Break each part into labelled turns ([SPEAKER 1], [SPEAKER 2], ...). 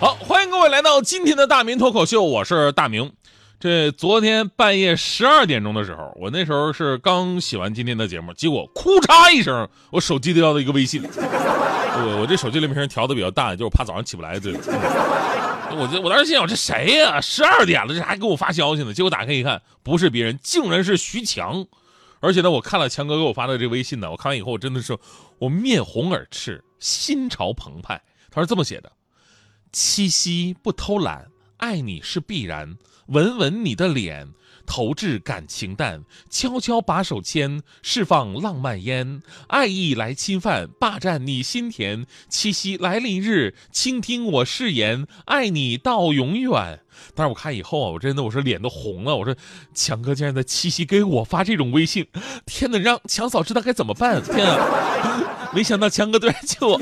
[SPEAKER 1] 好，欢迎各位来到今天的大明脱口秀，我是大明。这昨天半夜十二点钟的时候，我那时候是刚写完今天的节目，结果哭嚓一声，我手机掉到一个微信。我我这手机铃声调的比较大，就是怕早上起不来。这，我这我当时心想，这谁呀？十二点了，这还给我发消息呢？结果打开一看，不是别人，竟然是徐强。而且呢，我看了强哥给我发的这微信呢，我看完以后，我真的是我面红耳赤，心潮澎湃。他是这么写的：七夕不偷懒，爱你是必然。吻吻你的脸，投掷感情弹，悄悄把手牵，释放浪漫烟，爱意来侵犯，霸占你心田。七夕来临日，倾听我誓言，爱你到永远。但是我看以后啊，我真的我说脸都红了。我说强哥竟然在七夕给我发这种微信，天哪，让强嫂知道该怎么办？天啊！没想到强哥突然救我。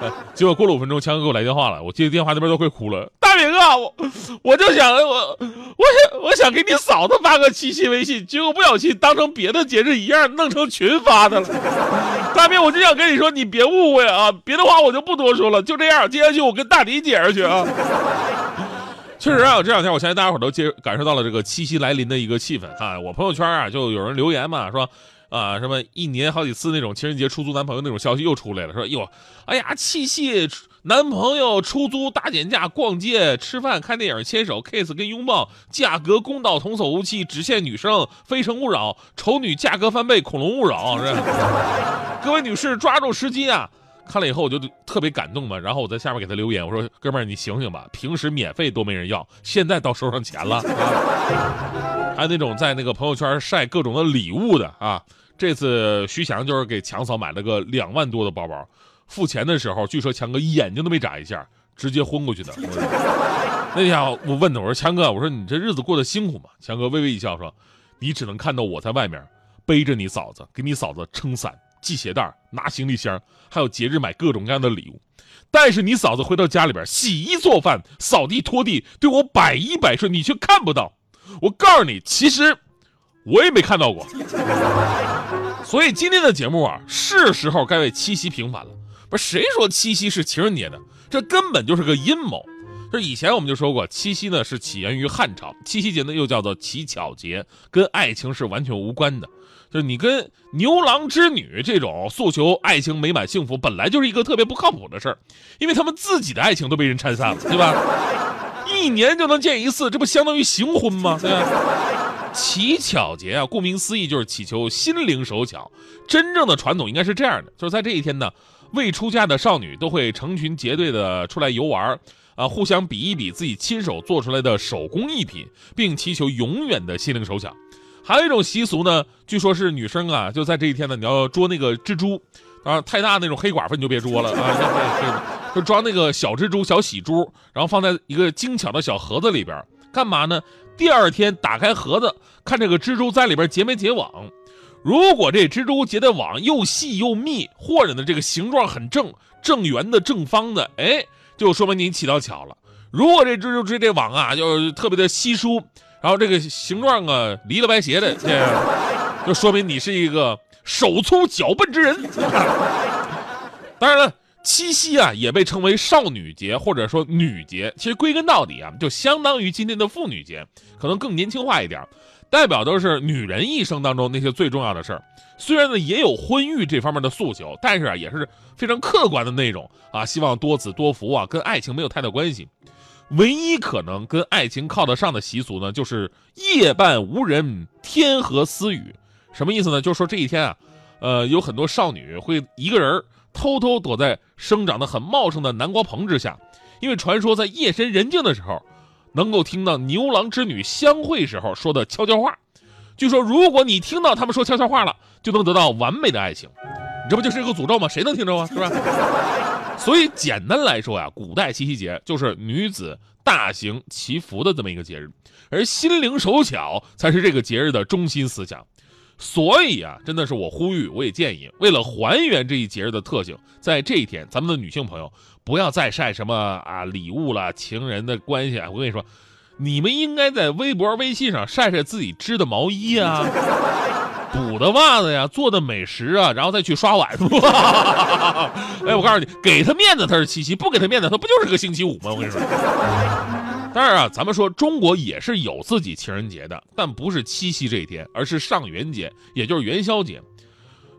[SPEAKER 1] 结果过了五分钟，强哥给我来电话了，我接电话那边都快哭了。大明啊，我我就想我我想我想给你嫂子发个七夕微信，结果不小心当成别的节日一样弄成群发的了。大明，我就想跟你说，你别误会啊，别的话我就不多说了，就这样，接下去我跟大迪解释去啊。确实啊，这两天我相信大家伙都接感受到了这个七夕来临的一个气氛啊。我朋友圈啊就有人留言嘛，说。啊，什么一年好几次那种情人节出租男朋友那种消息又出来了，说哟，哎呀，七夕男朋友出租大减价，逛街、吃饭、看电影、牵手、kiss 跟拥抱，价格公道，童叟无欺，只限女生，非诚勿扰，丑女价格翻倍，恐龙勿扰。是 各位女士抓住时机啊！看了以后我就特别感动嘛，然后我在下面给他留言，我说哥们儿你醒醒吧，平时免费都没人要，现在倒收上钱了。啊、还有那种在那个朋友圈晒各种的礼物的啊。这次徐强就是给强嫂买了个两万多的包包，付钱的时候，据说强哥眼睛都没眨一下，直接昏过去的。那天我问他，我说强哥，我说你这日子过得辛苦吗？强哥微微一笑说，你只能看到我在外面背着你嫂子，给你嫂子撑伞、系鞋带、拿行李箱，还有节日买各种各样的礼物。但是你嫂子回到家里边洗衣做饭、扫地拖地，对我百依百顺，你却看不到。我告诉你，其实我也没看到过。所以今天的节目啊，是时候该为七夕平反了。不是谁说七夕是情人节的？这根本就是个阴谋。这以前我们就说过，七夕呢是起源于汉朝，七夕节呢又叫做乞巧节，跟爱情是完全无关的。就是你跟牛郎织女这种诉求爱情美满幸福，本来就是一个特别不靠谱的事儿，因为他们自己的爱情都被人拆散了，对吧？一年就能见一次，这不相当于行婚吗？对吧？乞巧节啊，顾名思义就是祈求心灵手巧。真正的传统应该是这样的，就是在这一天呢，未出嫁的少女都会成群结队的出来游玩，啊，互相比一比自己亲手做出来的手工艺品，并祈求永远的心灵手巧。还有一种习俗呢，据说是女生啊，就在这一天呢，你要捉那个蜘蛛，啊，太大那种黑寡妇你就别捉了啊，就抓那个小蜘蛛、小喜珠，然后放在一个精巧的小盒子里边，干嘛呢？第二天打开盒子，看这个蜘蛛在里边结没结网。如果这蜘蛛结的网又细又密，或者呢这个形状很正，正圆的、正方的，哎，就说明你起到巧了。如果这蜘蛛织这网啊，就特别的稀疏，然后这个形状啊离了歪斜的，这就说明你是一个手粗脚笨之人。当然了。七夕啊，也被称为少女节或者说女节，其实归根到底啊，就相当于今天的妇女节，可能更年轻化一点，代表都是女人一生当中那些最重要的事儿。虽然呢也有婚育这方面的诉求，但是啊也是非常客观的那种啊，希望多子多福啊，跟爱情没有太大关系。唯一可能跟爱情靠得上的习俗呢，就是夜半无人，天河私语。什么意思呢？就是说这一天啊，呃，有很多少女会一个人。偷偷躲在生长得很茂盛的南瓜棚之下，因为传说在夜深人静的时候，能够听到牛郎织女相会时候说的悄悄话。据说，如果你听到他们说悄悄话了，就能得到完美的爱情。你这不就是一个诅咒吗？谁能听着啊？是吧？所以简单来说呀，古代七夕节就是女子大行祈福的这么一个节日，而心灵手巧才是这个节日的中心思想。所以啊，真的是我呼吁，我也建议，为了还原这一节日的特性，在这一天，咱们的女性朋友不要再晒什么啊礼物了、情人的关系啊。我跟你说，你们应该在微博、微信上晒晒自己织的毛衣啊、补的袜子呀、做的美食啊，然后再去刷碗。哎，我告诉你，给他面子他是七夕，不给他面子他不就是个星期五吗？我跟你说。当然啊，咱们说中国也是有自己情人节的，但不是七夕这一天，而是上元节，也就是元宵节。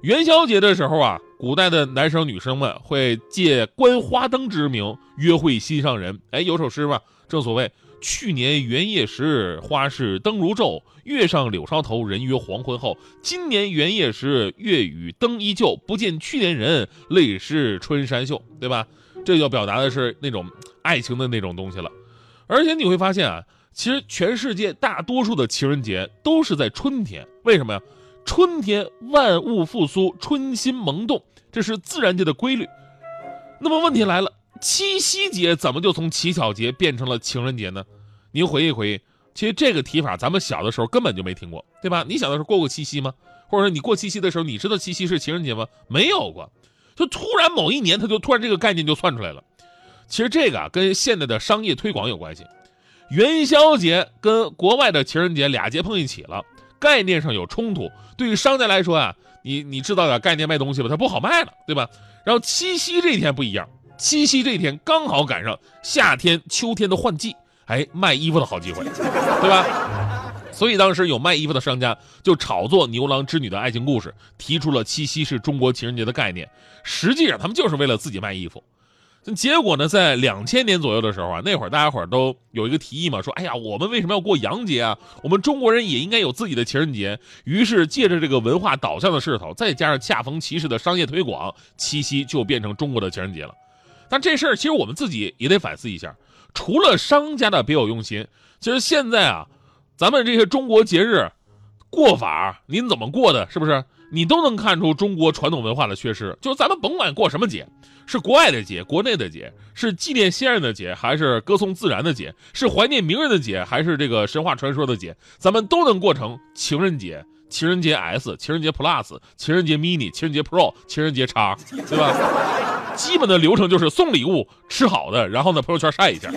[SPEAKER 1] 元宵节的时候啊，古代的男生女生们会借观花灯之名约会心上人。哎，有首诗嘛，正所谓“去年元夜时，花市灯如昼；月上柳梢头，人约黄昏后。今年元夜时，月与灯依旧，不见去年人，泪湿春衫袖。”对吧？这就表达的是那种爱情的那种东西了。而且你会发现啊，其实全世界大多数的情人节都是在春天。为什么呀？春天万物复苏，春心萌动，这是自然界的规律。那么问题来了，七夕节怎么就从乞巧节变成了情人节呢？您回忆回忆，其实这个提法咱们小的时候根本就没听过，对吧？你小的时候过过七夕吗？或者说你过七夕的时候，你知道七夕是情人节吗？没有过，就突然某一年，他就突然这个概念就窜出来了。其实这个啊，跟现在的商业推广有关系。元宵节跟国外的情人节俩节碰一起了，概念上有冲突。对于商家来说啊，你你制造点概念卖东西吧，它不好卖了，对吧？然后七夕这一天不一样，七夕这一天刚好赶上夏天、秋天的换季，哎，卖衣服的好机会，对吧？所以当时有卖衣服的商家就炒作牛郎织女的爱情故事，提出了七夕是中国情人节的概念。实际上，他们就是为了自己卖衣服。结果呢，在两千年左右的时候啊，那会儿大家伙都有一个提议嘛，说：“哎呀，我们为什么要过洋节啊？我们中国人也应该有自己的情人节。”于是借着这个文化导向的势头，再加上恰逢其时的商业推广，七夕就变成中国的情人节了。但这事儿其实我们自己也得反思一下，除了商家的别有用心，其实现在啊，咱们这些中国节日过法，您怎么过的，是不是？你都能看出中国传统文化的缺失。就是咱们甭管过什么节。是国外的节，国内的节，是纪念先人的节，还是歌颂自然的节？是怀念名人的节，还是这个神话传说的节？咱们都能过成情人节、情人节 S、情人节 Plus、情人节 Mini、情人节 Pro、情人节叉，对吧？基本的流程就是送礼物、吃好的，然后呢朋友圈晒一下。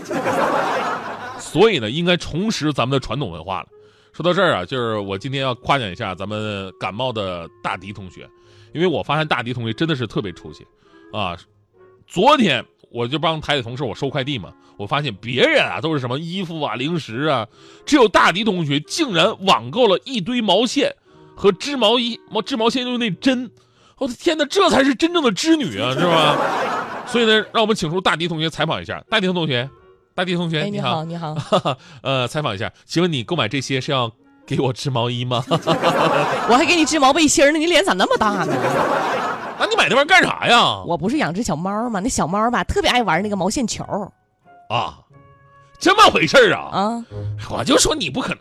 [SPEAKER 1] 所以呢，应该重拾咱们的传统文化了。说到这儿啊，就是我今天要夸奖一下咱们感冒的大迪同学，因为我发现大迪同学真的是特别出息啊。昨天我就帮台里同事我收快递嘛，我发现别人啊都是什么衣服啊、零食啊，只有大迪同学竟然网购了一堆毛线和织毛衣、毛织毛线用那针。我的天哪，这才是真正的织女啊，是吧？所以呢，让我们请出大迪同学采访一下。大迪同学，大地同学，
[SPEAKER 2] 你
[SPEAKER 1] 好，
[SPEAKER 2] 你好。
[SPEAKER 1] 呃，采访一下，请问你购买这些是要给我织毛衣吗？
[SPEAKER 2] 我还给你织毛背心呢，你脸咋那么大呢？
[SPEAKER 1] 那你买那玩意儿干啥呀？
[SPEAKER 2] 我不是养只小猫吗？那小猫吧，特别爱玩那个毛线球。
[SPEAKER 1] 啊，这么回事啊？
[SPEAKER 2] 啊，
[SPEAKER 1] 我就说你不可能，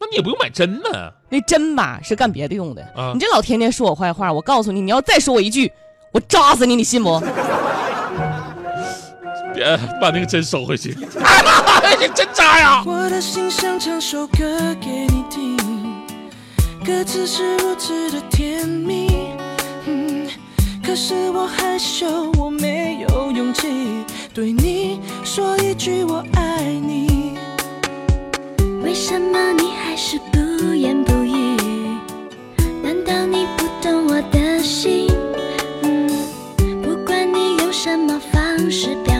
[SPEAKER 1] 那你也不用买针呢。
[SPEAKER 2] 那针吧是干别的用的。啊，你这老天天说我坏话，我告诉你，你要再说我一句，我扎死你，你信不？
[SPEAKER 1] 别把那个针收回去，你真扎呀！我的心想唱首歌给你听，歌词是如此的甜蜜。嗯可是我害羞，我没有勇气对你说一句我爱你。为什么你还是不言不语？难道你不懂我的心？
[SPEAKER 3] 嗯不管你用什么方式表